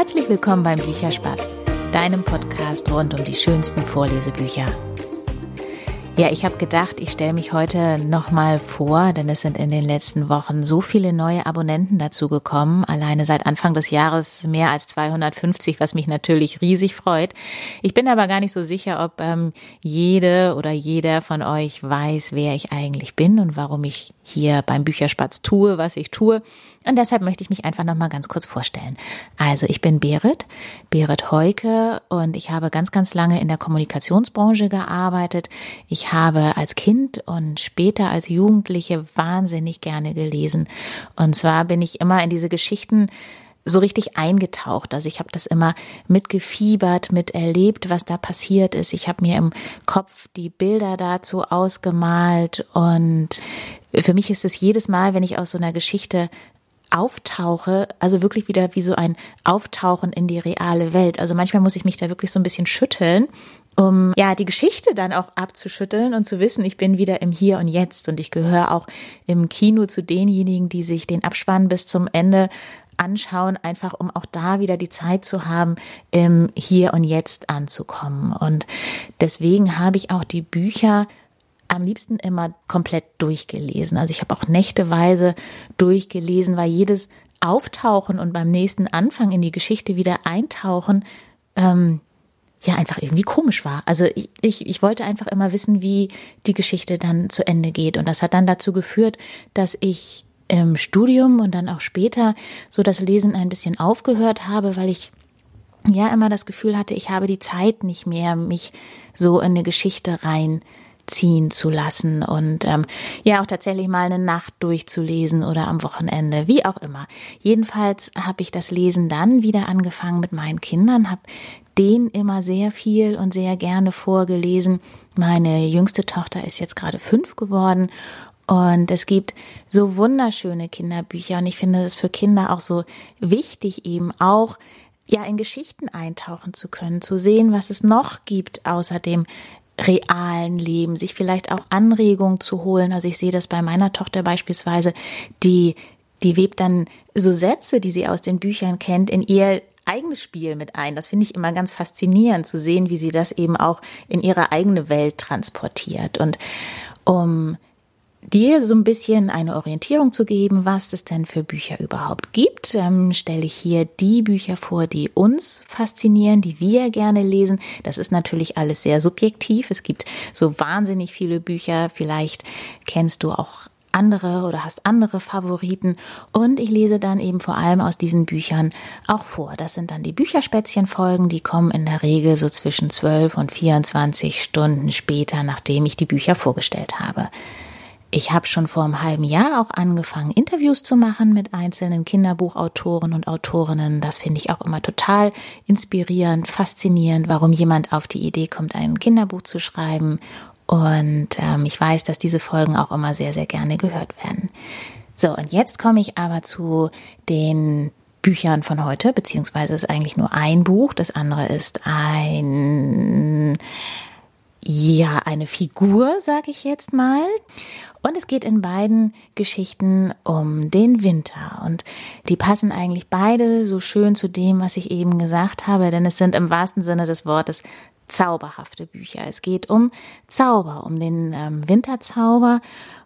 Herzlich willkommen beim Bücherspatz, deinem Podcast rund um die schönsten Vorlesebücher. Ja, ich habe gedacht, ich stelle mich heute nochmal vor, denn es sind in den letzten Wochen so viele neue Abonnenten dazu gekommen. Alleine seit Anfang des Jahres mehr als 250, was mich natürlich riesig freut. Ich bin aber gar nicht so sicher, ob ähm, jede oder jeder von euch weiß, wer ich eigentlich bin und warum ich hier beim Bücherspatz tue, was ich tue. Und deshalb möchte ich mich einfach nochmal ganz kurz vorstellen. Also ich bin Berit, Berit Heuke und ich habe ganz, ganz lange in der Kommunikationsbranche gearbeitet. Ich habe als Kind und später als Jugendliche wahnsinnig gerne gelesen. Und zwar bin ich immer in diese Geschichten so richtig eingetaucht. Also ich habe das immer mitgefiebert, miterlebt, was da passiert ist. Ich habe mir im Kopf die Bilder dazu ausgemalt und für mich ist es jedes Mal, wenn ich aus so einer Geschichte auftauche, also wirklich wieder wie so ein Auftauchen in die reale Welt. Also manchmal muss ich mich da wirklich so ein bisschen schütteln, um ja die Geschichte dann auch abzuschütteln und zu wissen, ich bin wieder im Hier und Jetzt und ich gehöre auch im Kino zu denjenigen, die sich den Abspann bis zum Ende anschauen, einfach um auch da wieder die Zeit zu haben, im Hier und Jetzt anzukommen. Und deswegen habe ich auch die Bücher am liebsten immer komplett durchgelesen. Also ich habe auch nächteweise durchgelesen, weil jedes Auftauchen und beim nächsten Anfang in die Geschichte wieder eintauchen, ähm, ja, einfach irgendwie komisch war. Also ich, ich, ich wollte einfach immer wissen, wie die Geschichte dann zu Ende geht. Und das hat dann dazu geführt, dass ich im Studium und dann auch später so das Lesen ein bisschen aufgehört habe, weil ich ja immer das Gefühl hatte, ich habe die Zeit nicht mehr, mich so in eine Geschichte rein ziehen zu lassen und ähm, ja auch tatsächlich mal eine Nacht durchzulesen oder am Wochenende, wie auch immer. Jedenfalls habe ich das Lesen dann wieder angefangen mit meinen Kindern, habe denen immer sehr viel und sehr gerne vorgelesen. Meine jüngste Tochter ist jetzt gerade fünf geworden und es gibt so wunderschöne Kinderbücher und ich finde es für Kinder auch so wichtig eben auch ja in Geschichten eintauchen zu können, zu sehen, was es noch gibt außer dem realen Leben, sich vielleicht auch Anregungen zu holen. Also ich sehe das bei meiner Tochter beispielsweise, die, die webt dann so Sätze, die sie aus den Büchern kennt, in ihr eigenes Spiel mit ein. Das finde ich immer ganz faszinierend zu sehen, wie sie das eben auch in ihre eigene Welt transportiert. Und um dir so ein bisschen eine Orientierung zu geben, was es denn für Bücher überhaupt gibt, ähm, stelle ich hier die Bücher vor, die uns faszinieren, die wir gerne lesen. Das ist natürlich alles sehr subjektiv. Es gibt so wahnsinnig viele Bücher. Vielleicht kennst du auch andere oder hast andere Favoriten und ich lese dann eben vor allem aus diesen Büchern auch vor. Das sind dann die Bücherspätzchenfolgen, die kommen in der Regel so zwischen 12 und 24 Stunden später, nachdem ich die Bücher vorgestellt habe. Ich habe schon vor einem halben Jahr auch angefangen, Interviews zu machen mit einzelnen Kinderbuchautoren und Autorinnen. Das finde ich auch immer total inspirierend, faszinierend, warum jemand auf die Idee kommt, ein Kinderbuch zu schreiben. Und ähm, ich weiß, dass diese Folgen auch immer sehr, sehr gerne gehört werden. So, und jetzt komme ich aber zu den Büchern von heute, beziehungsweise ist eigentlich nur ein Buch. Das andere ist ein ja, eine Figur, sage ich jetzt mal. Und es geht in beiden Geschichten um den Winter. Und die passen eigentlich beide so schön zu dem, was ich eben gesagt habe, denn es sind im wahrsten Sinne des Wortes zauberhafte Bücher. Es geht um Zauber, um den ähm, Winterzauber.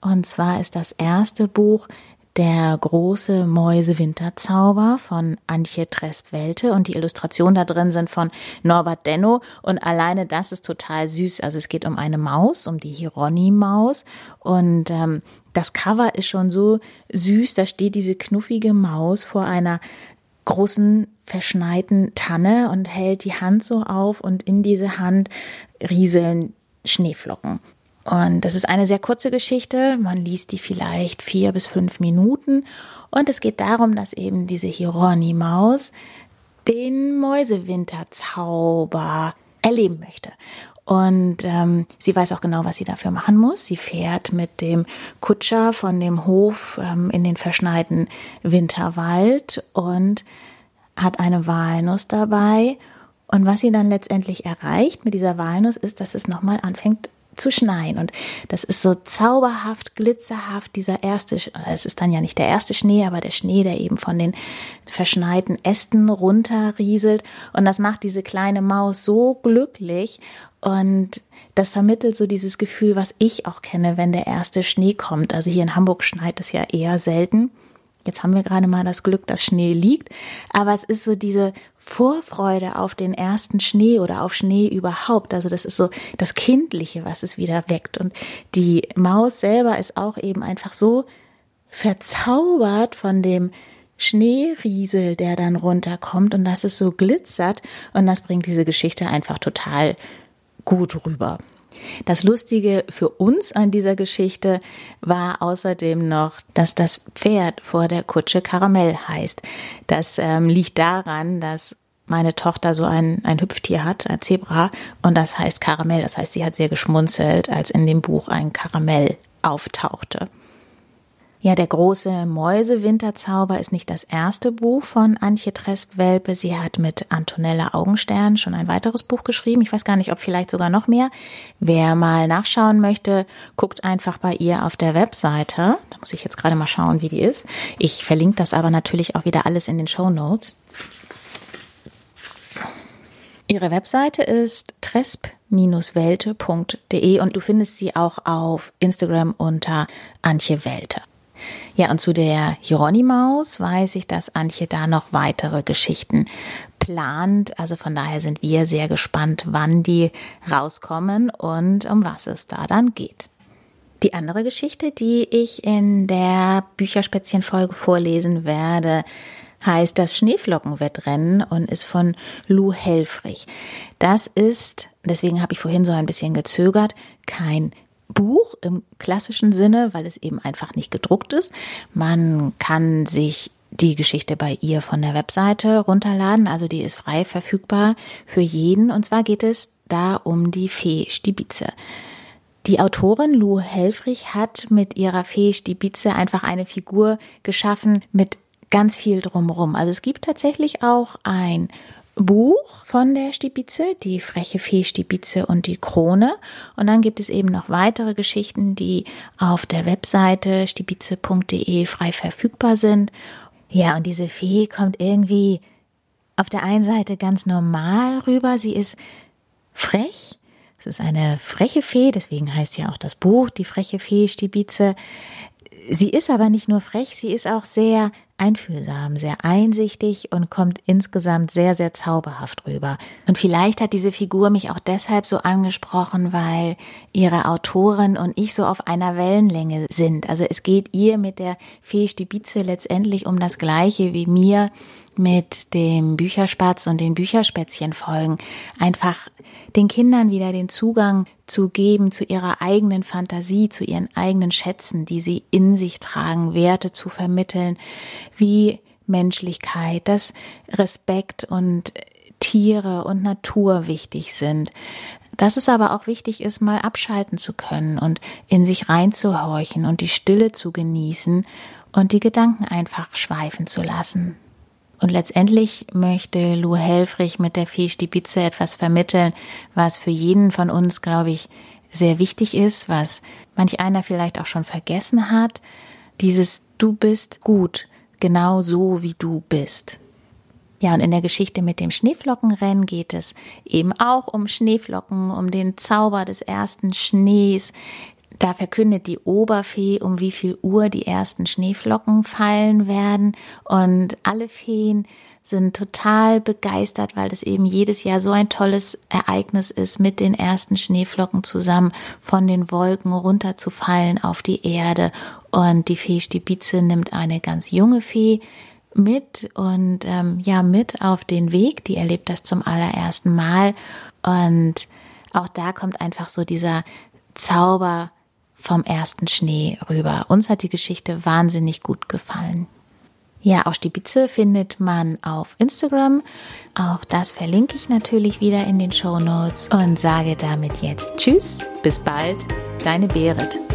Und zwar ist das erste Buch der große Mäusewinterzauber von Antje Tresp-Welte und die Illustrationen da drin sind von Norbert Denno und alleine das ist total süß. Also es geht um eine Maus, um die Hieronymaus und ähm, das Cover ist schon so süß. Da steht diese knuffige Maus vor einer großen verschneiten Tanne und hält die Hand so auf und in diese Hand rieseln Schneeflocken. Und das ist eine sehr kurze Geschichte. Man liest die vielleicht vier bis fünf Minuten. Und es geht darum, dass eben diese Hieronymaus den Mäusewinterzauber erleben möchte. Und ähm, sie weiß auch genau, was sie dafür machen muss. Sie fährt mit dem Kutscher von dem Hof ähm, in den verschneiten Winterwald und hat eine Walnuss dabei. Und was sie dann letztendlich erreicht mit dieser Walnuss ist, dass es nochmal anfängt zu schneien. Und das ist so zauberhaft, glitzerhaft, dieser erste, es ist dann ja nicht der erste Schnee, aber der Schnee, der eben von den verschneiten Ästen runterrieselt. Und das macht diese kleine Maus so glücklich. Und das vermittelt so dieses Gefühl, was ich auch kenne, wenn der erste Schnee kommt. Also hier in Hamburg schneit es ja eher selten. Jetzt haben wir gerade mal das Glück, dass Schnee liegt. Aber es ist so diese Vorfreude auf den ersten Schnee oder auf Schnee überhaupt. Also das ist so das Kindliche, was es wieder weckt. Und die Maus selber ist auch eben einfach so verzaubert von dem Schneeriesel, der dann runterkommt und dass es so glitzert. Und das bringt diese Geschichte einfach total gut rüber. Das Lustige für uns an dieser Geschichte war außerdem noch, dass das Pferd vor der Kutsche Karamell heißt. Das ähm, liegt daran, dass meine Tochter so ein, ein Hüpftier hat, ein Zebra, und das heißt Karamell. Das heißt, sie hat sehr geschmunzelt, als in dem Buch ein Karamell auftauchte. Ja, der große Mäusewinterzauber ist nicht das erste Buch von Antje Tresp-Welpe. Sie hat mit Antonella Augenstern schon ein weiteres Buch geschrieben. Ich weiß gar nicht, ob vielleicht sogar noch mehr. Wer mal nachschauen möchte, guckt einfach bei ihr auf der Webseite. Da muss ich jetzt gerade mal schauen, wie die ist. Ich verlinke das aber natürlich auch wieder alles in den Show Notes. Ihre Webseite ist tresp-welte.de und du findest sie auch auf Instagram unter Antje Welte. Ja, und zu der Hieronymaus weiß ich, dass Antje da noch weitere Geschichten plant. Also von daher sind wir sehr gespannt, wann die rauskommen und um was es da dann geht. Die andere Geschichte, die ich in der Bücherspätzchen-Folge vorlesen werde, heißt das Schneeflockenwettrennen und ist von Lou Helfrich. Das ist, deswegen habe ich vorhin so ein bisschen gezögert, kein Buch im klassischen Sinne, weil es eben einfach nicht gedruckt ist. Man kann sich die Geschichte bei ihr von der Webseite runterladen, also die ist frei verfügbar für jeden. Und zwar geht es da um die Fee Stibitze. Die Autorin Lou Helfrich hat mit ihrer Fee Stibitze einfach eine Figur geschaffen mit ganz viel drumherum. Also es gibt tatsächlich auch ein Buch von der Stibitze, die freche Fee Stibitze und die Krone. Und dann gibt es eben noch weitere Geschichten, die auf der Webseite stibitze.de frei verfügbar sind. Ja, und diese Fee kommt irgendwie auf der einen Seite ganz normal rüber. Sie ist frech. Es ist eine freche Fee, deswegen heißt ja auch das Buch die freche Fee Stibitze. Sie ist aber nicht nur frech, sie ist auch sehr einfühlsam, sehr einsichtig und kommt insgesamt sehr, sehr zauberhaft rüber. Und vielleicht hat diese Figur mich auch deshalb so angesprochen, weil ihre Autorin und ich so auf einer Wellenlänge sind. Also es geht ihr mit der Fee Stibize letztendlich um das Gleiche wie mir mit dem Bücherspatz und den Bücherspätzchen folgen. Einfach den Kindern wieder den Zugang zu geben zu ihrer eigenen Fantasie, zu ihren eigenen Schätzen, die sie in sich tragen, Werte zu vermitteln, wie Menschlichkeit, dass Respekt und Tiere und Natur wichtig sind. Dass es aber auch wichtig ist, mal abschalten zu können und in sich reinzuhorchen und die Stille zu genießen und die Gedanken einfach schweifen zu lassen. Und letztendlich möchte Lou Helfrich mit der Fee Stibitze etwas vermitteln, was für jeden von uns, glaube ich, sehr wichtig ist, was manch einer vielleicht auch schon vergessen hat. Dieses Du bist gut, genau so wie du bist. Ja, und in der Geschichte mit dem Schneeflockenrennen geht es eben auch um Schneeflocken, um den Zauber des ersten Schnees, da verkündet die Oberfee, um wie viel Uhr die ersten Schneeflocken fallen werden. Und alle Feen sind total begeistert, weil das eben jedes Jahr so ein tolles Ereignis ist, mit den ersten Schneeflocken zusammen von den Wolken runterzufallen auf die Erde. Und die Fee Stibize nimmt eine ganz junge Fee mit und ähm, ja mit auf den Weg. Die erlebt das zum allerersten Mal und auch da kommt einfach so dieser Zauber vom ersten Schnee rüber. Uns hat die Geschichte wahnsinnig gut gefallen. Ja, auch Stibitze findet man auf Instagram. Auch das verlinke ich natürlich wieder in den Show Notes und sage damit jetzt Tschüss, bis bald, deine Berit.